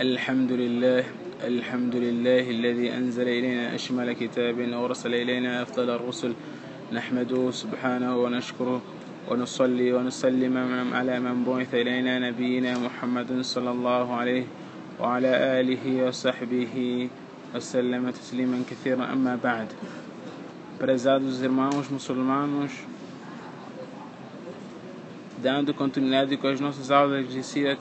الحمد لله الحمد لله الذي أنزل إلينا أشمل كتاب وأرسل إلينا أفضل الرسل. نحمده سبحانه ونشكره ونصلي ونسلم على من بعث إلينا نبينا محمد صلى الله عليه وعلى آله وصحبه وسلم تسليما كثيرا. أما بعد Prezados irmãos muçulmanos, dando continuidade com as nossas aulas de Sirat,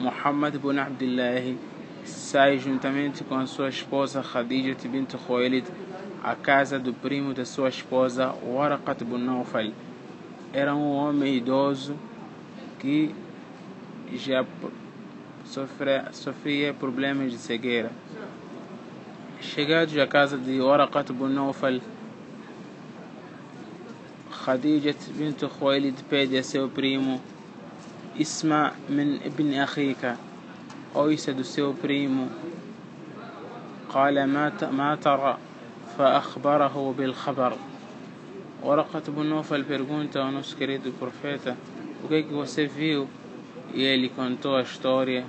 Muhammad ibn Abdullah sai juntamente com a sua esposa Khadija bint Khuwailid à casa do primo da sua esposa Waraqat ibn Nawfal. Era um homem idoso que já sofria, sofria problemas de cegueira. Chegados à casa de Waraqat ibn Nawfal, Khadija bint Khuwailid pede a seu primo اسمع من ابن أخيك أويس do seu primo قال ما ما ترى فأخبره بالخبر ورقة بن نوفل pergunta ao nosso querido profeta o que é que você viu e ele contou a história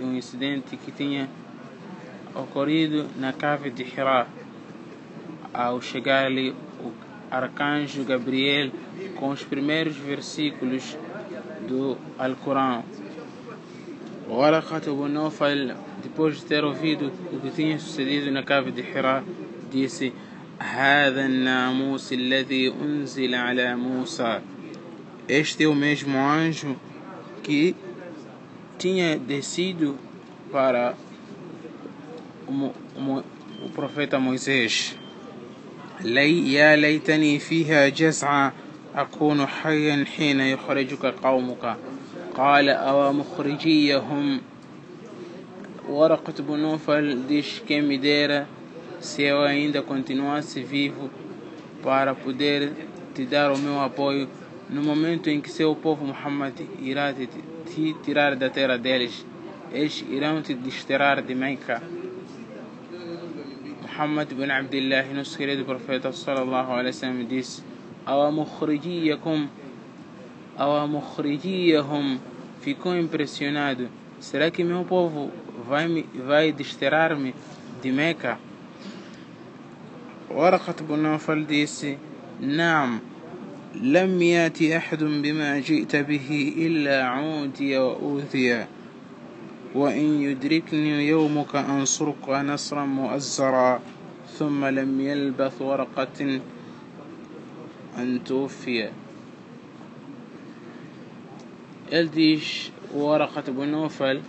um incidente que tinha ocorrido na cave de Hira ao chegar ali o arcanjo Gabriel com os primeiros versículos do Alcorão. Waraqat ibn Nawfal, depois de ter ouvido o que tinha sucedido na cave de Hira, disse: هذا الناموس الذي أنزل على موسى Este é o mesmo anjo que tinha descido para o, o, o profeta Moisés. لي يا ليتني فيها جزعا أكون حيا حين يخرجك قومك قال أو مخرجيهم ورقة بن نوفل diz que me dera se eu ainda continuasse vivo para poder te dar o meu apoio no momento em que seu povo Muhammad irá te, te tirar da terra deles eles irão te desterrar de Meca Muhammad bin Abdullah nosso querido profeta sallallahu alaihi wasallam disse أو مخرجيكم أو مخرجيهم ficou impressionado será que meu povo vai me vai desterrar-me de Meca ورقة بن نوفل disse نعم لم يأتي أحد بما جئت به إلا عودي وأوذي. وإن يدركني يومك أنصرك نصرا مؤزرا. ثم لم يلبث ورقة أن توفي Ele diz, o Waraqat ibn Nawfal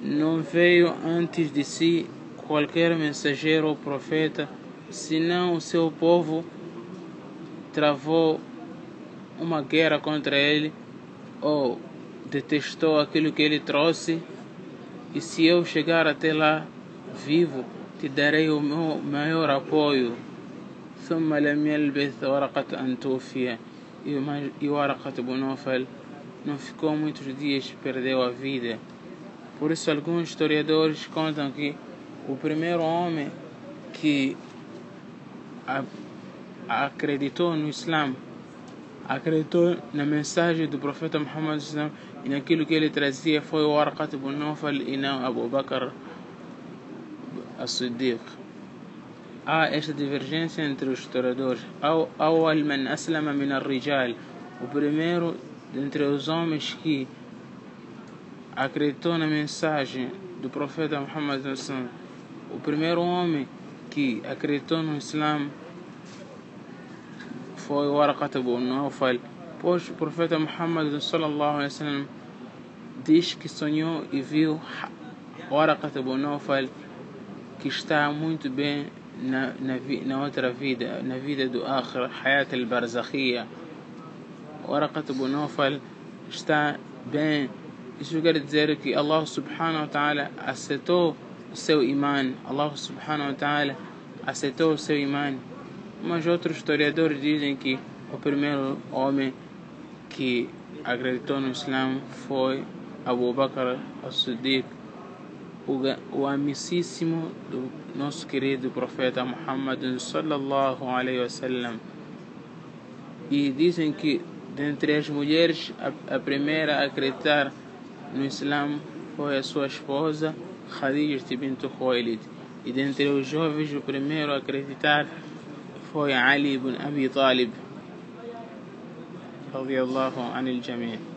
não veio antes de si qualquer mensageiro ou profeta, senão o seu povo travou uma guerra contra ele ou detestou aquilo que ele trouxe. E se eu chegar até lá vivo, te darei o meu maior apoio. ثم لم يلبث ورقة أن توفي e Waraqat ibn Nawfal não ficou muitos dias a por isso alguns historiadores contam que o primeiro homem que acreditou no Islã acreditou na mensagem do profeta Muhammad e naquilo que ele trazia foi o Waraqat ibn Nawfal e não Abu Bakr as-Siddiq há esta divergência entre os historiadores. Awal man aslama min rijal O primeiro entre os homens que acreditou na mensagem do profeta Muhammad o primeiro homem que acreditou no Islã foi Waraqat ibn Nawfal pois o profeta Muhammad sallallahu diz que sonhou e viu Waraqat ibn Nawfal que está muito bem نوتر فيدا نفيدا دو آخر. حياة البرزخية. ورقة أبو نوفل. اشتا بين. إيش قالت الله سبحانه وتعالى أستو سو إيمان. الله سبحانه وتعالى أستو سو إيمان. ما جوتر شتوريادور ديزن كي. هو برميرو أومي كي أغريتون الإسلام فوي أبو بكر الصديق. o amicíssimo do nosso querido profeta Muhammad sallallahu alaihi wasallam e dizem que dentre as mulheres a, a primeira a acreditar no Islã foi a sua esposa Khadija bint Khuwailid. E dentre os jovens, o primeiro a acreditar foi Ali ibn Abi Talib. رضي الله عن الجميع